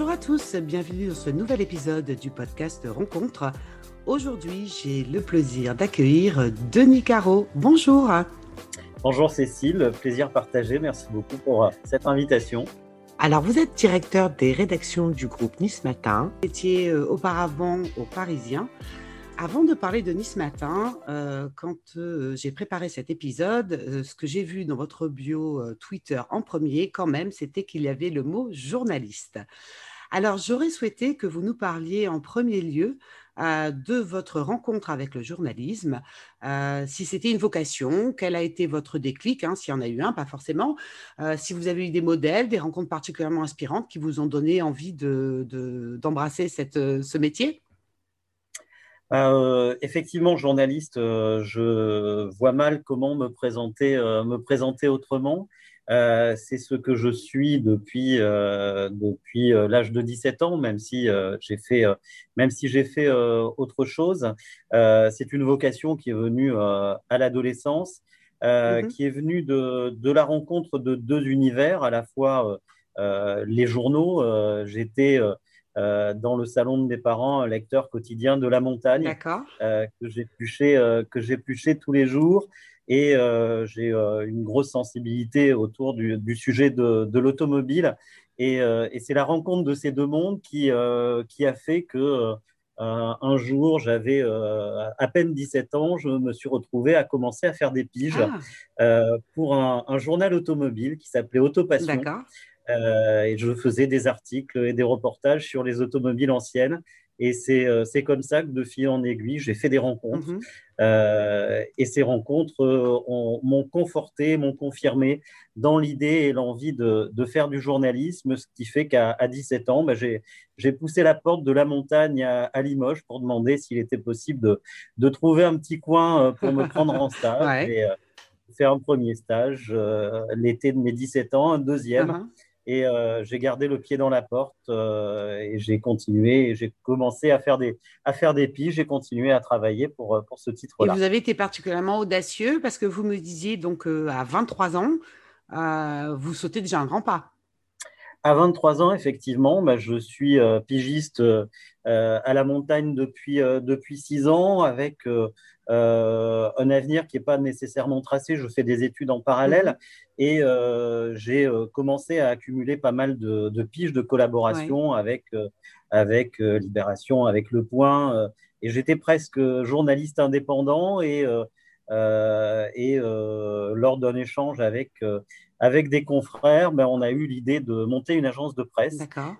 Bonjour à tous, bienvenue dans ce nouvel épisode du podcast Rencontre. Aujourd'hui, j'ai le plaisir d'accueillir Denis Caro. Bonjour. Bonjour Cécile, plaisir partagé. Merci beaucoup pour euh, cette invitation. Alors, vous êtes directeur des rédactions du groupe Nice Matin. Vous étiez euh, auparavant au Parisien. Avant de parler de Nice Matin, euh, quand j'ai préparé cet épisode, ce que j'ai vu dans votre bio Twitter en premier, quand même, c'était qu'il y avait le mot journaliste. Alors, j'aurais souhaité que vous nous parliez en premier lieu euh, de votre rencontre avec le journalisme, euh, si c'était une vocation, quel a été votre déclic, hein, s'il y en a eu un, pas forcément, euh, si vous avez eu des modèles, des rencontres particulièrement inspirantes qui vous ont donné envie d'embrasser de, ce métier? Effectivement, journaliste, je vois mal comment me présenter autrement. Euh, c'est ce que je suis depuis, euh, depuis euh, l'âge de 17 ans, même si j'ai fait, même si j'ai fait autre chose. c'est une vocation qui est venue à l'adolescence, mm-hmm. qui est venue de, de, la rencontre de deux univers, à la fois les journaux. J'étais dans le salon de mes parents, lecteur quotidien de La Montagne, que j'épluchais que j'épluchais tous les jours et euh, j'ai euh, une grosse sensibilité autour du, sujet de, l'automobile. Euh, et, c'est la rencontre de ces deux mondes qui, qui a fait que un jour, j'avais à peine 17 ans, je me suis retrouvé à commencer à faire des piges ah. pour un, journal automobile qui s'appelait Autopassion. et je faisais des articles et des reportages sur les automobiles anciennes. Et euh, c'est comme ça que de fil en aiguille, j'ai fait des rencontres. Mhm. Euh, et ces rencontres euh, m'ont conforté, m'ont confirmé dans l'idée et l'envie de, de, faire du journalisme, ce qui fait qu'à 17 ans, bah, j'ai poussé la porte de la montagne à, Limoges pour demander s'il était possible de, de, trouver un petit coin pour me prendre en stage. Et, fait un premier stage l'été de mes 17 ans, un deuxième. Uh-huh. Et euh, j'ai gardé le pied dans la porte euh, et j'ai continué. J'ai commencé à faire des, à faire des piges. J'ai continué à travailler pour, euh, pour ce titre-là. Et vous avez été particulièrement audacieux parce que vous me disiez donc à 23 ans, vous sautez déjà un grand pas. À 23 ans, effectivement, bah, je suis pigiste à la montagne depuis, depuis 6 ans avec euh, un avenir qui n'est pas nécessairement tracé. Je fais des études en parallèle mhm. et euh, j'ai euh, commencé à accumuler pas mal de, de piges de collaboration avec, avec Libération, avec Le Point. et j'étais presque journaliste indépendant et, et lors d'un échange avec avec des confrères, ben, on a eu l'idée de monter une agence de presse.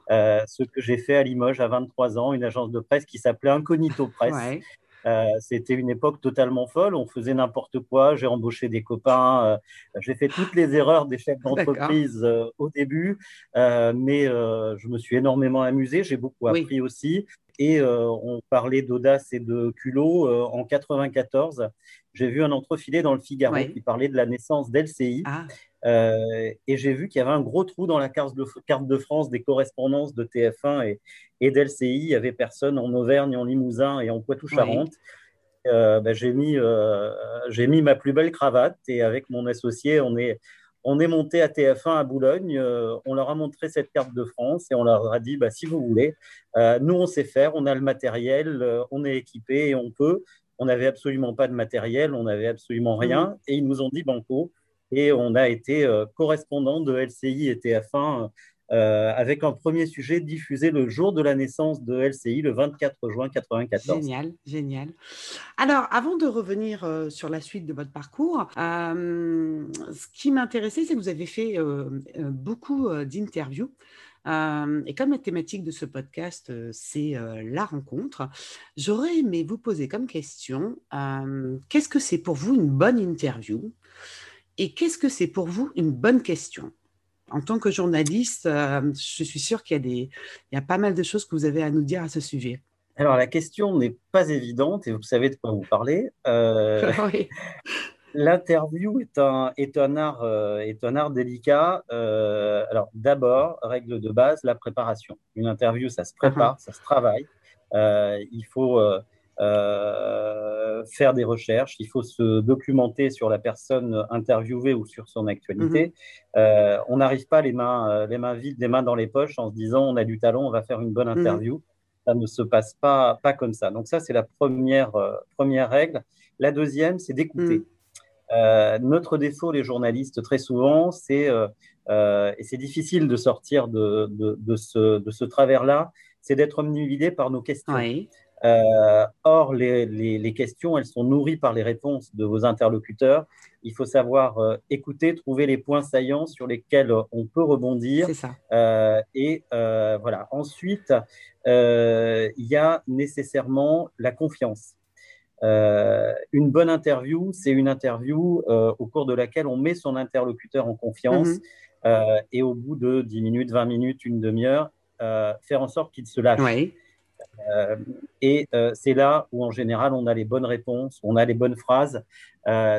ce que j'ai fait à Limoges à 23 ans, une agence de presse qui s'appelait Incognito Presse. Euh, c'était une époque totalement folle. On faisait n'importe quoi. J'ai embauché des copains. Euh, j'ai fait toutes les erreurs des chefs d'entreprise euh, au début, mais je me suis énormément amusé. J'ai beaucoup appris aussi. Et on parlait d'audace et de culot. en 94, j'ai vu un entrefilet dans le Figaro qui parlait de la naissance d'LCI. Ah. Euh, et j'ai vu qu'il y avait un gros trou dans la carte de, carte de France des correspondances de TF1 et, et d'LCI. Il n'y avait personne en Auvergne, en Limousin et en Poitou-Charentes. Euh, j'ai mis, euh, j'ai mis ma plus belle cravate et avec mon associé, on est, on est monté à TF1 à Boulogne. on leur a montré cette carte de France et on leur a dit bah, si vous voulez, nous on sait faire, on a le matériel, on est équipé et on peut. On n'avait absolument pas de matériel, on n'avait absolument rien. Mmh. Et ils nous ont dit banco, et on a été euh, correspondant de LCI et TF1 euh, avec un premier sujet diffusé le jour de la naissance de LCI, le 24 juin 1994. Génial, génial. Alors, avant de revenir euh, sur la suite de votre parcours, ce qui m'intéressait, c'est que vous avez fait beaucoup d'interviews. et comme la thématique de ce podcast, c'est la rencontre, j'aurais aimé vous poser comme question, qu'est-ce que c'est pour vous une bonne interview? Et qu'est-ce que c'est pour vous une bonne question? En tant que journaliste, euh, je suis sûre qu'il y, a des, il y a pas mal de choses que vous avez à nous dire à ce sujet. Alors, la question n'est pas évidente et vous savez de quoi vous parlez. Euh, l'interview est un, est, un art, euh, est un art délicat. alors, d'abord, règle de base, la préparation. Une interview, ça se prépare, uh-huh. ça se travaille. il faut faire des recherches, il faut se documenter sur la personne interviewée ou sur son actualité. Mhm. on n'arrive pas les mains, les mains vides, les mains dans les poches en se disant on a du talent, on va faire une bonne mhm. interview. Ça ne se passe pas, pas comme ça. Donc ça, c'est la première, première règle. La deuxième, c'est d'écouter. Mhm. Euh, notre défaut, les journalistes, très souvent, c'est, euh, euh, et c'est difficile de sortir de, de, ce, de ce travers-là, c'est d'être omnividé par nos questions. Or, les, les, questions, elles sont nourries par les réponses de vos interlocuteurs. Il faut savoir écouter, trouver les points saillants sur lesquels on peut rebondir. Ça. et voilà. Ensuite, il y a nécessairement la confiance. Euh, une bonne interview, c'est une interview euh, au cours de laquelle on met son interlocuteur en confiance mhm. euh, et au bout de 10 minutes, 20 minutes, une demi-heure, faire en sorte qu'il se lâche. Et c'est là où, en général, on a les bonnes réponses, on a les bonnes phrases.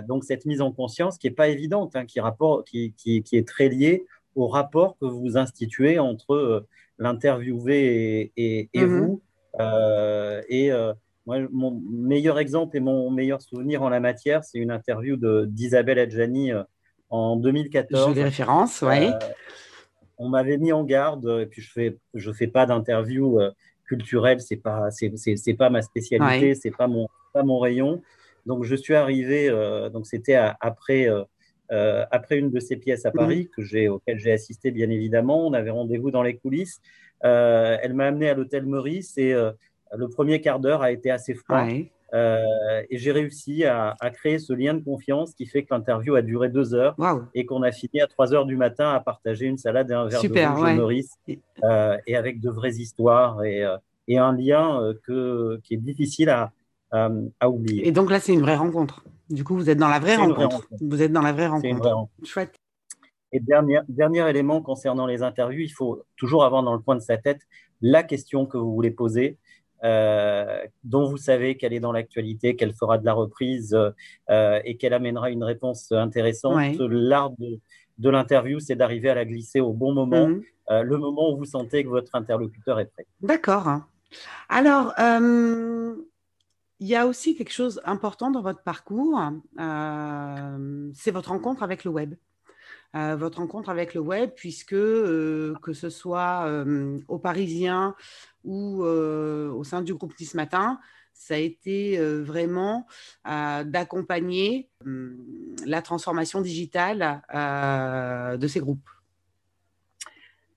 donc, cette mise en conscience qui n'est pas évidente, hein, qui, rapport, qui, qui, qui, est très liée au rapport que vous instituez entre l'interviewé et, et, mhm. vous. et mon meilleur exemple et mon meilleur souvenir en la matière, c'est une interview d'Isabelle Adjani euh, en 2014. J'ai des références, oui. Euh, on m'avait mis en garde, et puis je fais, je fais pas d'interview euh, culturelle, c'est pas, c'est pas ma spécialité, c'est pas mon, pas mon rayon. Donc je suis arrivé, donc c'était après, après une de ces pièces à Paris mhm. que j'ai, auquel j'ai assisté bien évidemment. On avait rendez-vous dans les coulisses. elle m'a amené à l'hôtel Maurice et le premier quart d'heure a été assez froid. Euh, et j'ai réussi à, créer ce lien de confiance qui fait que l'interview a duré deux heures et qu'on a fini à 3 heures du matin à partager une salade et un verre Super, de Maurice euh, et avec de vraies histoires et, euh, et un lien que, qui est difficile à, à, oublier. Et donc là, c'est une vraie rencontre. Du coup, vous êtes dans la vraie, rencontre. Vous êtes dans la vraie rencontre. Une vraie rencontre. Chouette. Et dernier, dernier élément concernant les interviews, il faut toujours avoir dans le coin de sa tête la question que vous voulez poser euh, dont vous savez qu'elle est dans l'actualité, qu'elle fera de la reprise euh, et qu'elle amènera une réponse intéressante. L'art de, l'interview, c'est d'arriver à la glisser au bon moment, mhm. euh, le moment où vous sentez que votre interlocuteur est prêt. D'accord. Alors, il y a aussi quelque chose d'important dans votre parcours, c'est votre rencontre avec le web. Votre rencontre avec le web, puisque que ce soit aux Parisiens ou euh, au sein du groupe ce matin, ça a été euh, vraiment euh, d'accompagner hum, la transformation digitale de ces groupes.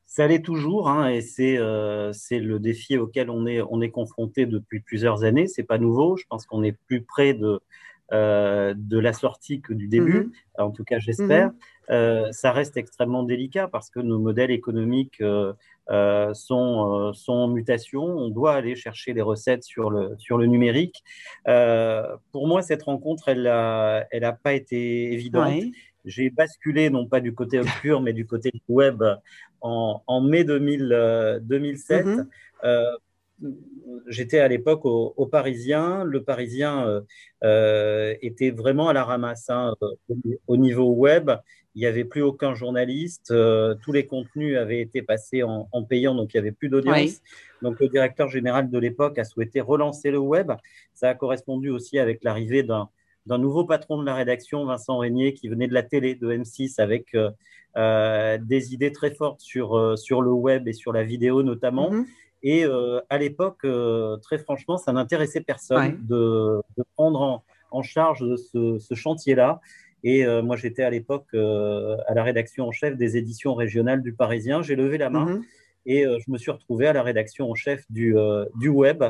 Ça l'est toujours, hein, et c'est le défi auquel on est, on est confronté depuis plusieurs années. C'est pas nouveau. Je pense qu'on est plus près de, de la sortie que du début, mm-hmm. en tout cas j'espère. Mm-hmm. ça reste extrêmement délicat parce que nos modèles économiques euh, sont, euh, sont, en mutation. On doit aller chercher les recettes sur le, sur le numérique. Euh, pour moi, cette rencontre, elle n'a elle a pas été évidente. J'ai basculé, non pas du côté obscur, mais du côté web en, en mai 2000, 2007. Mm -hmm j'étais à l'époque au, Parisien. Le Parisien euh, euh, était vraiment à la ramasse hein, au, niveau web. Il n'y avait plus aucun journaliste. Euh, tous les contenus avaient été passés en, payant, donc il n'y avait plus d'audience. Donc le directeur général de l'époque a souhaité relancer le web. Ça a correspondu aussi avec l'arrivée d'un nouveau patron de la rédaction, Vincent Régnier, qui venait de la télé, de M6, avec des idées très fortes sur, sur le web et sur la vidéo notamment. Mm-hmm. Et euh, à l'époque, euh, très franchement, ça n'intéressait personne de, prendre en, charge ce, chantier-là. Et euh, moi, j'étais à l'époque à la rédaction en chef des éditions régionales du Parisien. J'ai levé la main mhm. et je me suis retrouvé à la rédaction en chef du, du web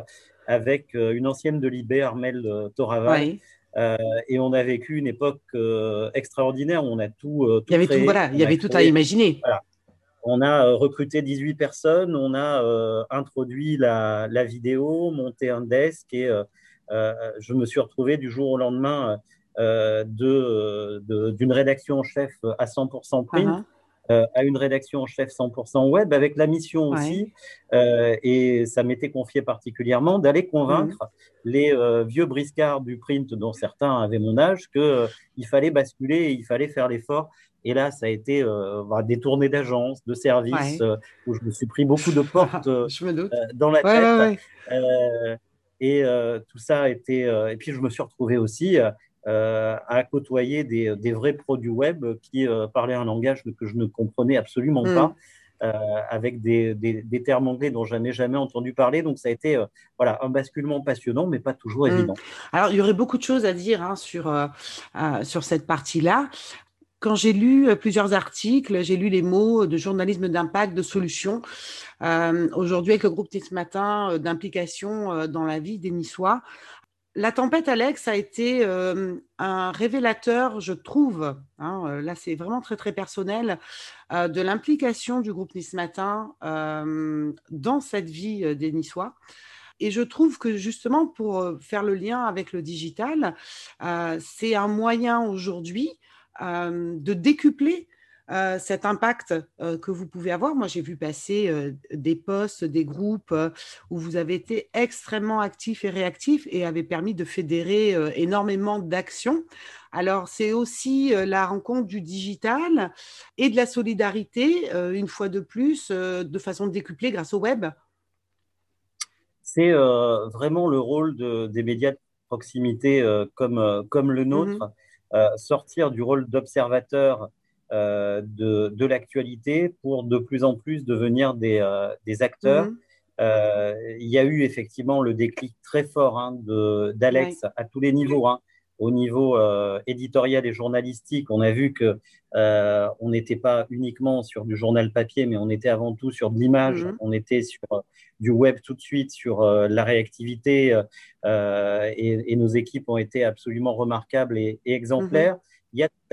avec une ancienne de l'IB, Armel Toraval. et on a vécu une époque extraordinaire. On a tout. il y avait tout, voilà, il y avait tout à imaginer. Voilà. On a euh, recruté 18 personnes, on a euh, introduit la, vidéo, monté un desk et euh, je me suis retrouvé du jour au lendemain d'une rédaction en chef à 100% print. Uh-huh. à une rédaction en chef 100% web, avec la mission aussi, et ça m'était confié particulièrement, d'aller convaincre mm. les vieux briscards du print, dont certains avaient mon âge, qu'il fallait basculer et il fallait faire l'effort et là, ça a été euh, bah, des tournées d'agence, de services, euh, où je me suis pris beaucoup de portes euh, dans la tête. Et tout ça a été. et puis, je me suis retrouvé aussi à côtoyer des, des, vrais produits web qui parlaient un langage que je ne comprenais absolument pas. Euh, avec des, des, termes anglais dont je n'avais jamais entendu parler. Donc, ça a été euh, voilà, un basculement passionnant, mais pas toujours mm. évident. Alors, il y aurait beaucoup de choses à dire hein, sur, euh, sur cette partie-là quand j'ai lu plusieurs articles, j'ai lu les mots de journalisme d'impact, de solution. Aujourd'hui, avec le groupe ce Matin, d'implication dans la vie des Niçois. La tempête Alex a été euh, un révélateur, je trouve, hein, euh, là c'est vraiment très très personnel, euh, de l'implication du groupe Nice Matin dans cette vie des Niçois. Et je trouve que justement pour faire le lien avec le digital, c'est un moyen aujourd'hui de décupler euh, cet impact euh, que vous pouvez avoir. Moi, j'ai vu passer euh, des posts, des groupes où vous avez été extrêmement actifs et réactifs et avez permis de fédérer énormément d'actions. Alors, c'est aussi la rencontre du digital et de la solidarité, une fois de plus, de façon décuplée grâce au web. C'est vraiment le rôle des médias de proximité comme, comme le mmh nôtre, sortir du rôle d'observateur de, de l'actualité pour de plus en plus devenir des, euh, des acteurs. Mhm. Euh, il y a eu effectivement le déclic très fort hein, d'Alex à tous les niveaux. Hein. Au niveau éditorial et journalistique, on a vu que on n'était pas uniquement sur du journal papier, mais on était avant tout sur de l'image. Mhm. On était sur du web tout de suite, sur la réactivité, et, et, nos équipes ont été absolument remarquables et, exemplaires. Mhm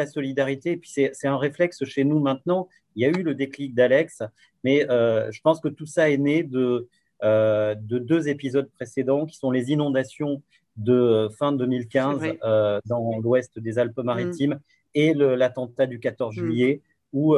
la solidarité. Et puis, c'est un réflexe chez nous maintenant. Il y a eu le déclic d'Alex, mais euh, je pense que tout ça est né de, euh, de deux épisodes précédents qui sont les inondations de fin 2015 euh, dans l'ouest des Alpes-Maritimes mm. et l'attentat du 14 mm. juillet, où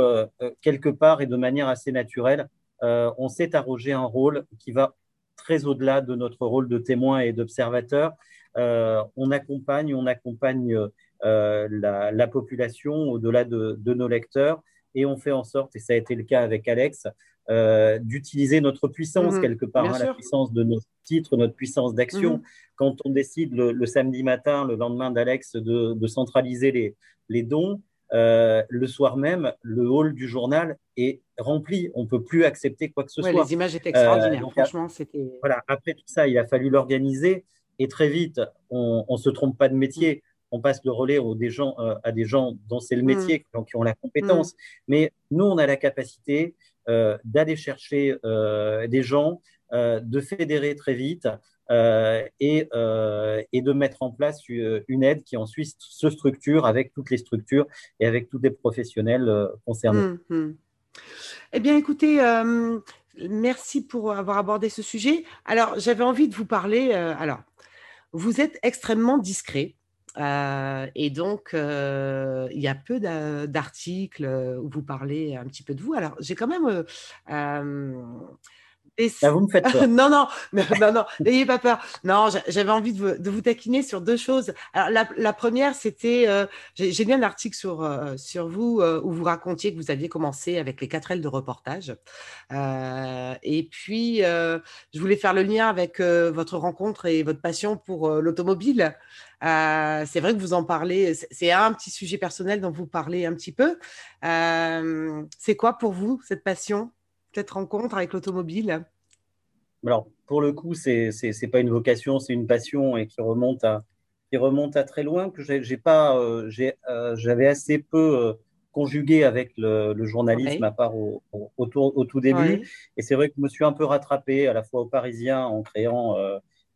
quelque part et de manière assez naturelle, on s'est arrogé un rôle qui va très au-delà de notre rôle de témoin et d'observateur. on accompagne, on accompagne euh, la, population au-delà de, nos lecteurs et on fait en sorte, et ça a été le cas avec Alex, euh, d'utiliser notre puissance mhm. quelque part, hein, la puissance de nos titres, notre puissance d'action. Mhm. Quand on décide le, samedi matin, le lendemain d'Alex, de, centraliser les, dons, euh, le soir même, le hall du journal est rempli. On ne peut plus accepter quoi que ce soit. Les images étaient extraordinaires. Franchement, c'était. Voilà. Après tout ça, il a fallu l'organiser et très vite, on ne se trompe pas de métier on passe le relais des gens, euh, à des gens dont c'est le mm. métier, qui ont la compétence. Mm. Mais nous, on a la capacité euh, d'aller chercher euh, des gens, de fédérer très vite et, de mettre en place une aide qui ensuite se structure avec toutes les structures et avec tous les professionnels concernés. Mm, eh bien, écoutez, merci pour avoir abordé ce sujet. Alors, j'avais envie de vous parler. alors, vous êtes extrêmement discret. Euh, et donc, euh, il y a peu d'articles où vous parlez un petit peu de vous. Alors, j'ai quand même ah, vous me faites peur. non, non, non, non, n'ayez pas peur. Non, j'avais envie de vous, taquiner sur deux choses. Alors, la, première, c'était, euh, j'ai lu un article sur, euh, sur vous euh, où vous racontiez que vous aviez commencé avec les quatre ailes de reportage. et puis, je voulais faire le lien avec votre rencontre et votre passion pour l'automobile. C'est vrai que vous en parlez, c'est un petit sujet personnel dont vous parlez un petit peu. c'est quoi pour vous cette passion cette rencontre avec l'automobile? Alors, pour le coup, ce n'est pas une vocation, c'est une passion et qui remonte à, qui remonte à très loin, que j'ai pas, euh, euh, j'avais assez peu euh, conjugué avec le, journalisme à part au, au, tout début. Et c'est vrai que je me suis un peu rattrapé à la fois au Parisien en créant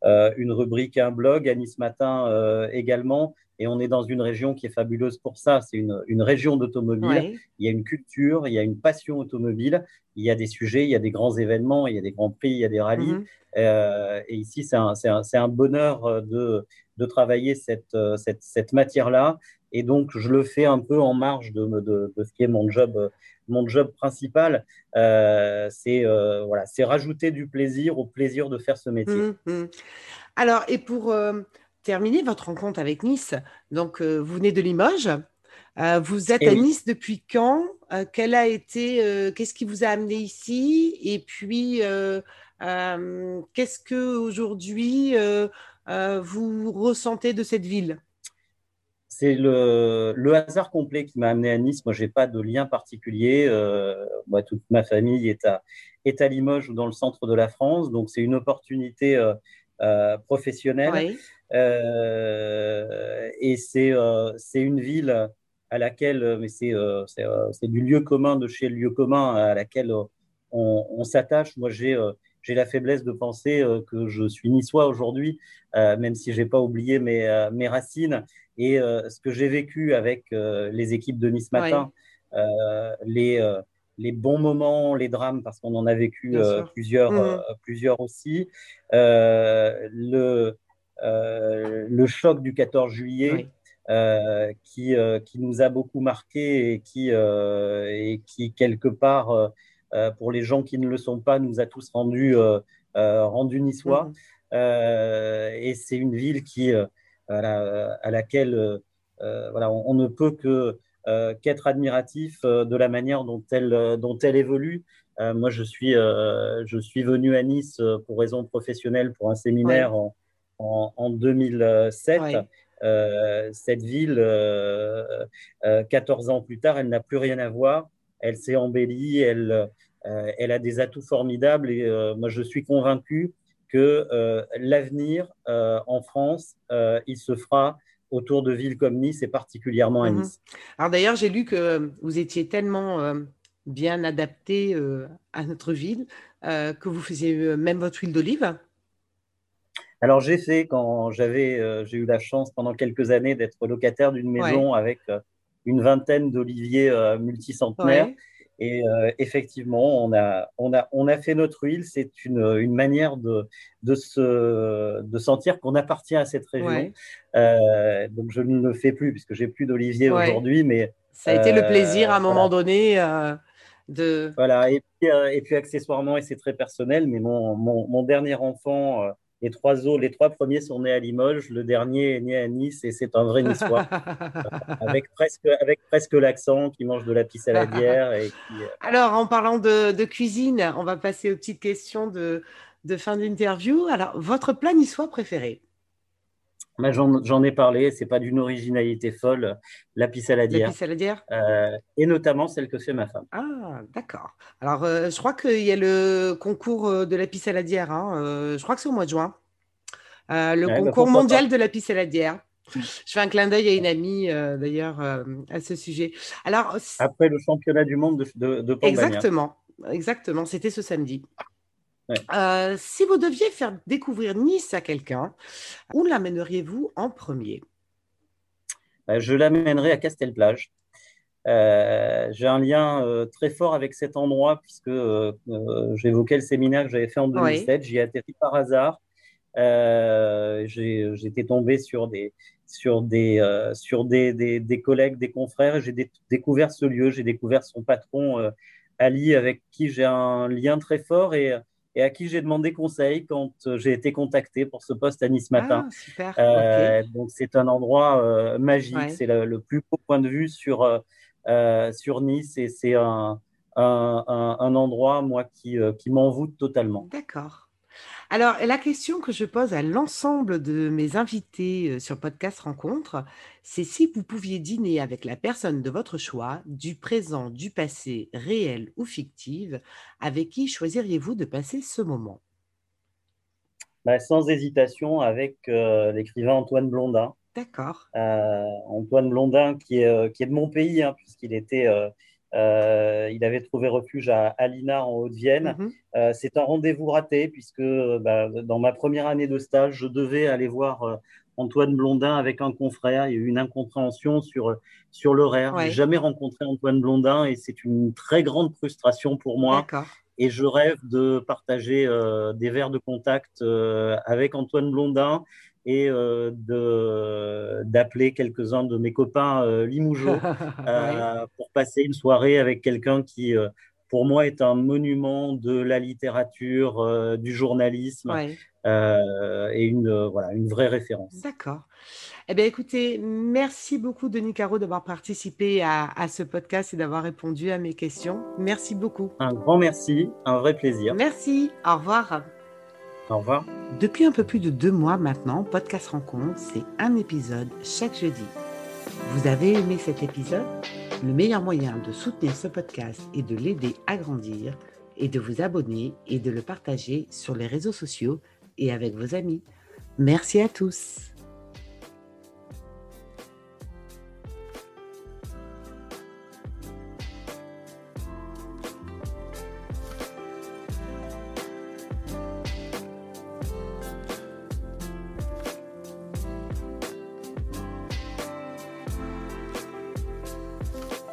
une rubrique, un blog, à Nice Matin également. Et on est dans une région qui est fabuleuse pour ça. C'est une, une, région d'automobile. Il y a une culture, il y a une passion automobile. Il y a des sujets, il y a des grands événements, il y a des grands prix, il y a des rallyes. Mhm. Euh, et ici, c'est un, un, un, bonheur euh, de, de travailler cette, euh, cette, cette matière-là. Et donc, je le fais un peu en marge de, de, de ce qui est mon job, mon job principal. Euh, c'est euh, voilà, c'est rajouter du plaisir au plaisir de faire ce métier. Mhm, mhm. Alors, et pour terminer votre rencontre avec Nice. Donc, euh, vous venez de Limoges. Euh, vous êtes eh à Nice depuis quand euh, Quel a été Qu'est-ce qui vous a amené ici? Et puis, Qu'est-ce que aujourd'hui vous ressentez de cette ville? C'est le, le, hasard complet qui m'a amené à Nice. Moi, j'ai pas de lien particulier. Euh, moi, toute ma famille est à, est à Limoges ou dans le centre de la France. Donc, c'est une opportunité euh, euh, professionnelle. Et c'est c'est une ville à laquelle, mais c'est c'est du lieu commun de chez le lieu commun à laquelle on, on s'attache. Moi, j'ai j'ai la faiblesse de penser que je suis niçois aujourd'hui, même si j'ai pas oublié mes, mes racines. Et euh, ce que j'ai vécu avec euh, les équipes de Nice Matin, euh, les, les bons moments, les drames, parce qu'on en a vécu plusieurs, mmh. plusieurs aussi, le, le choc du 14 juillet. qui, qui nous a beaucoup marqué et qui, et qui quelque part, pour les gens qui ne le sont pas, nous a tous rendus, rendus niçois. Mmh. et c'est une ville qui, à, laquelle euh, euh, voilà, on, ne peut que euh, qu'être admiratif de la manière dont elle, dont elle évolue. moi, je suis, je suis venu à Nice pour raison professionnelle pour un séminaire en, en, 2007. cette ville, 14 ans plus tard, elle n'a plus rien à voir. Elle s'est embellie, elle, elle a des atouts formidables et moi je suis convaincu que euh, l'avenir euh, en France, euh, il se fera autour de villes comme Nice et particulièrement à mhm. Nice. Alors d'ailleurs, j'ai lu que vous étiez tellement bien adapté à notre ville que vous faisiez même votre huile d'olive. Alors j'ai fait quand j'avais, j'ai eu la chance pendant quelques années d'être locataire d'une maison avec une vingtaine d'oliviers multicentenaires. Et euh, effectivement, on a, on, a, on a fait notre huile. C'est une, une manière de, de, se, de sentir qu'on appartient à cette région. Euh, donc, je ne le fais plus puisque j'ai plus d'olivier aujourd'hui. Mais ça a été le plaisir à un euh, moment donné. de... Voilà, et puis, et puis accessoirement, et c'est très personnel, mais mon, mon, mon dernier enfant les trois autres, les trois premiers sont nés à Limoges, le dernier est né à Nice et c'est un vrai niçois, avec presque, avec presque l'accent, qui mange de la pisse saladière. Et qui, euh, Alors, en parlant de, cuisine, on va passer aux petites questions de, de fin d'interview. Alors, votre plat niçois préféré? J'en ai parlé, c'est pas d'une originalité folle, la saladière. saladière euh, Et notamment celle que fait ma femme. Ah, d'accord. Alors, euh, je crois qu'il y a le concours euh, de la saladière. Hein, je crois que c'est au mois de juin. le bah, concours mondial de la saladière. Je fais un clin d'œil à une amie, d'ailleurs, à ce sujet. Alors, Après le championnat du monde de, de, Exactement, exactement. C'était ce samedi. Euh, si vous deviez faire découvrir Nice à quelqu'un, où l'amèneriez-vous en premier? Bah, Je l'amènerai à Castelplage. Euh, j'ai un lien euh, très fort avec cet endroit puisque j'évoquais le séminaire que j'avais fait en 2007. J'y ai atterri par hasard. J'étais tombé sur des, sur des, sur des, des, collègues, des confrères. J'ai découvert ce lieu, j'ai découvert son patron, Ali, avec qui j'ai un lien très fort. Et et à qui j'ai demandé conseil quand euh, j'ai été contacté pour ce poste à Nice Matin. Ah, euh, donc c'est un endroit euh, magique, c'est le, plus beau point de vue sur, sur Nice et c'est un, un, un, endroit, moi, qui, qui m'envoûte totalement. D'accord. Alors, la question que je pose à l'ensemble de mes invités euh, sur Podcast Rencontre, c'est si vous pouviez dîner avec la personne de votre choix, du présent, du passé, réel ou fictive, avec qui choisiriez-vous de passer ce moment? Bah, Sans hésitation, avec euh, l'écrivain Antoine Blondin. D'accord. Euh, Antoine Blondin, qui est, qui est de mon pays, hein, puisqu'il était euh, il avait trouvé refuge à Alina en Haute-Vienne. Mhm. Euh, c'est un rendez-vous raté puisque bah, dans ma première année de stage, je devais aller voir euh, Antoine Blondin avec un confrère. Il y a eu une incompréhension sur, sur l'horaire. Je n'ai jamais rencontré Antoine Blondin et c'est une très grande frustration pour moi. Et je rêve de partager des verres de contact avec Antoine Blondin et euh, d'appeler quelques-uns de mes copains euh, Limougeaux euh, pour passer une soirée avec quelqu'un qui, pour moi, est un monument de la littérature, du journalisme et une, voilà, une vraie référence. D'accord. Eh bien, écoutez, merci beaucoup, Denis Caro, d'avoir participé à, à, ce podcast et d'avoir répondu à mes questions. Merci beaucoup. Un grand merci, un vrai plaisir. Merci. Au revoir. Au revoir. Depuis un peu plus de deux mois maintenant, Podcast Rencontre, c'est un épisode chaque jeudi. Vous avez aimé cet épisode? Le meilleur moyen de soutenir ce podcast et de l'aider à grandir est de vous abonner et de le partager sur les réseaux sociaux et avec vos amis. Merci à tous.